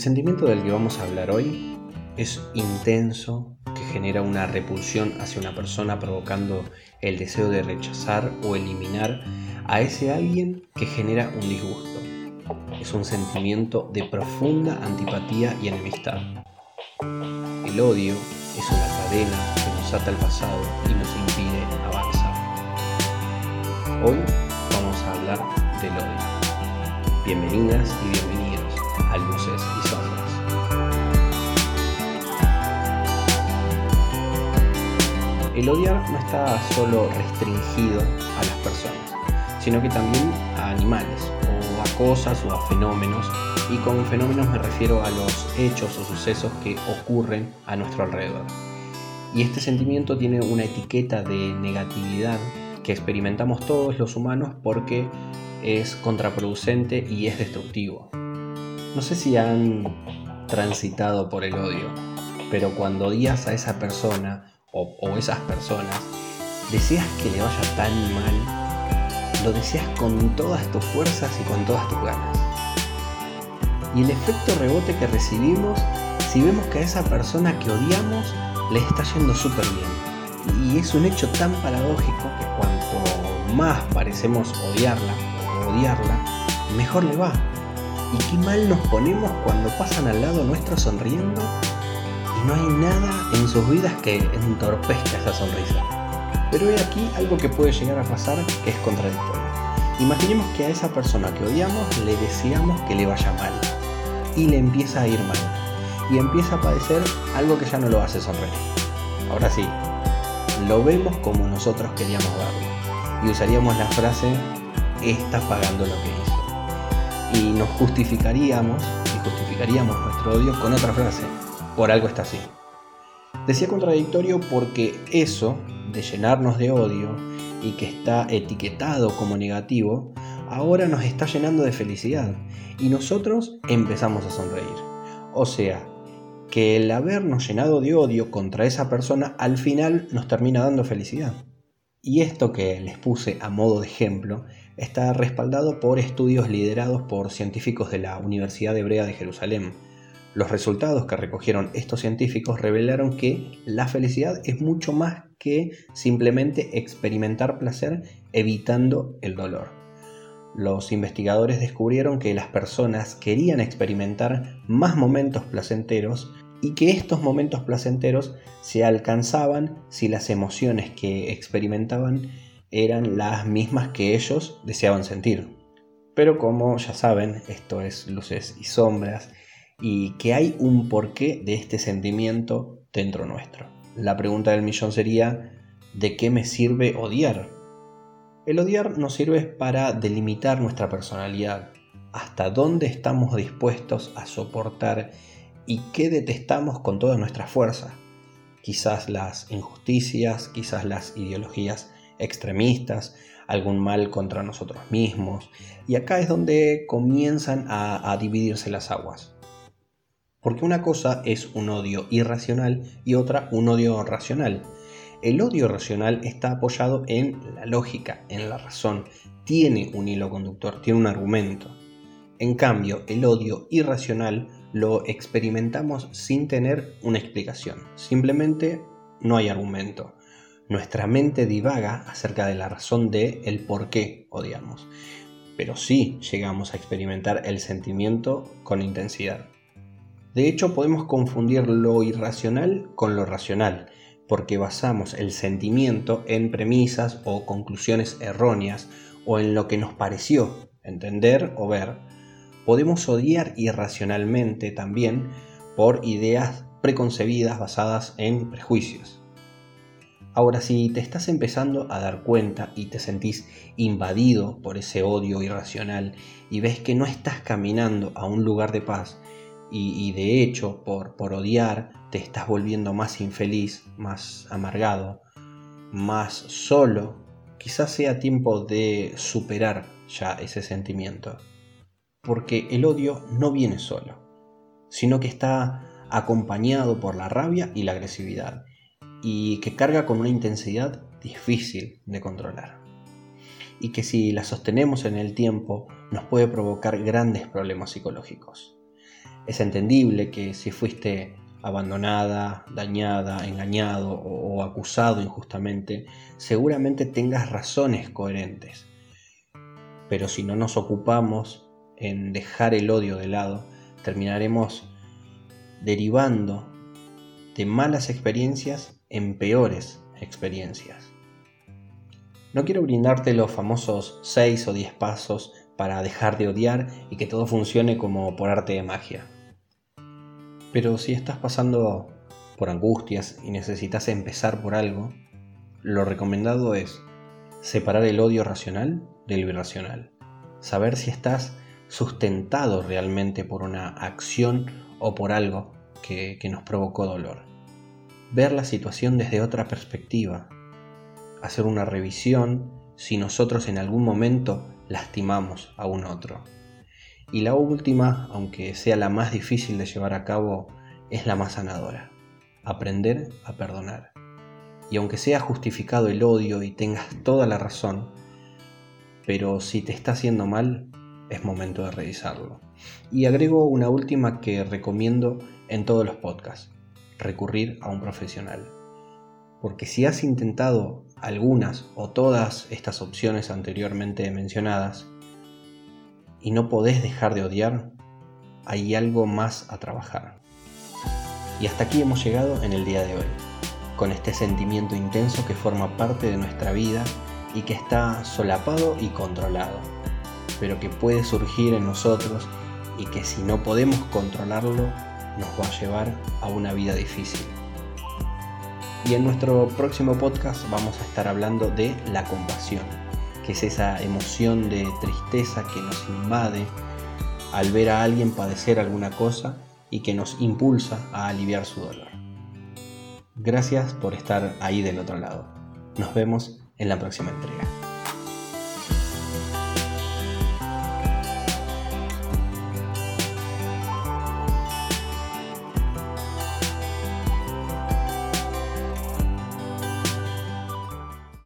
El sentimiento del que vamos a hablar hoy es intenso, que genera una repulsión hacia una persona provocando el deseo de rechazar o eliminar a ese alguien que genera un disgusto. Es un sentimiento de profunda antipatía y enemistad. El odio es una cadena que nos ata al pasado y nos impide avanzar. Hoy vamos a hablar del odio. Bienvenidas y bienvenidos a Luces y El odiar no está solo restringido a las personas, sino que también a animales o a cosas o a fenómenos. Y con fenómenos me refiero a los hechos o sucesos que ocurren a nuestro alrededor. Y este sentimiento tiene una etiqueta de negatividad que experimentamos todos los humanos porque es contraproducente y es destructivo. No sé si han transitado por el odio, pero cuando odias a esa persona o, esas personas, deseas que le vaya tan mal, lo deseas con todas tus fuerzas y con todas tus ganas. Y el efecto rebote que recibimos si vemos que a esa persona que odiamos le está yendo súper bien. Y es un hecho tan paradójico que cuanto más parecemos odiarla o odiarla, mejor le va. Y qué mal nos ponemos cuando pasan al lado nuestro sonriendo no hay nada en sus vidas que entorpezca esa sonrisa. Pero hay aquí algo que puede llegar a pasar que es contradictorio. Imaginemos que a esa persona que odiamos le deseamos que le vaya mal y le empieza a ir mal y empieza a padecer algo que ya no lo hace sonreír. Ahora sí, lo vemos como nosotros queríamos verlo y usaríamos la frase está pagando lo que hizo. Y nos justificaríamos y justificaríamos nuestro odio con otra frase, por algo está así. Decía contradictorio porque eso de llenarnos de odio y que está etiquetado como negativo, ahora nos está llenando de felicidad y nosotros empezamos a sonreír. O sea, que el habernos llenado de odio contra esa persona al final nos termina dando felicidad. Y esto que les puse a modo de ejemplo está respaldado por estudios liderados por científicos de la Universidad Hebrea de Jerusalén. Los resultados que recogieron estos científicos revelaron que la felicidad es mucho más que simplemente experimentar placer evitando el dolor. Los investigadores descubrieron que las personas querían experimentar más momentos placenteros y que estos momentos placenteros se alcanzaban si las emociones que experimentaban eran las mismas que ellos deseaban sentir. Pero como ya saben, esto es luces y sombras y que hay un porqué de este sentimiento dentro nuestro. La pregunta del millón sería, ¿de qué me sirve odiar? El odiar nos sirve para delimitar nuestra personalidad, hasta dónde estamos dispuestos a soportar y qué detestamos con toda nuestra fuerza. Quizás las injusticias, quizás las ideologías extremistas, algún mal contra nosotros mismos. Y acá es donde comienzan a, a dividirse las aguas. Porque una cosa es un odio irracional y otra un odio racional. El odio racional está apoyado en la lógica, en la razón, tiene un hilo conductor, tiene un argumento. En cambio, el odio irracional lo experimentamos sin tener una explicación. Simplemente no hay argumento. Nuestra mente divaga acerca de la razón de el por qué odiamos. Pero sí llegamos a experimentar el sentimiento con intensidad. De hecho, podemos confundir lo irracional con lo racional, porque basamos el sentimiento en premisas o conclusiones erróneas o en lo que nos pareció entender o ver podemos odiar irracionalmente también por ideas preconcebidas basadas en prejuicios. Ahora, si te estás empezando a dar cuenta y te sentís invadido por ese odio irracional y ves que no estás caminando a un lugar de paz y, de hecho por, por odiar te estás volviendo más infeliz, más amargado, más solo, quizás sea tiempo de superar ya ese sentimiento porque el odio no viene solo, sino que está acompañado por la rabia y la agresividad, y que carga con una intensidad difícil de controlar, y que si la sostenemos en el tiempo nos puede provocar grandes problemas psicológicos. Es entendible que si fuiste abandonada, dañada, engañado o, acusado injustamente, seguramente tengas razones coherentes. Pero si no nos ocupamos en dejar el odio de lado, terminaremos derivando de malas experiencias en peores experiencias. No quiero brindarte los famosos 6 o 10 pasos para dejar de odiar y que todo funcione como por arte de magia. Pero si estás pasando por angustias y necesitas empezar por algo, lo recomendado es separar el odio racional del irracional. Saber si estás sustentado realmente por una acción o por algo que, que nos provocó dolor. Ver la situación desde otra perspectiva. Hacer una revisión si nosotros en algún momento lastimamos a un otro. Y la última, aunque sea la más difícil de llevar a cabo, es la más sanadora. Aprender a perdonar. Y aunque sea justificado el odio y tengas toda la razón, pero si te está haciendo mal, es momento de revisarlo. Y agrego una última que recomiendo en todos los podcasts, recurrir a un profesional. Porque si has intentado algunas o todas estas opciones anteriormente mencionadas, y no podés dejar de odiar, hay algo más a trabajar. Y hasta aquí hemos llegado en el día de hoy, con este sentimiento intenso que forma parte de nuestra vida y que está solapado y controlado, pero que puede surgir en nosotros y que si no podemos controlarlo nos va a llevar a una vida difícil. Y en nuestro próximo podcast vamos a estar hablando de la compasión que es esa emoción de tristeza que nos invade al ver a alguien padecer alguna cosa y que nos impulsa a aliviar su dolor. Gracias por estar ahí del otro lado. Nos vemos en la próxima entrega.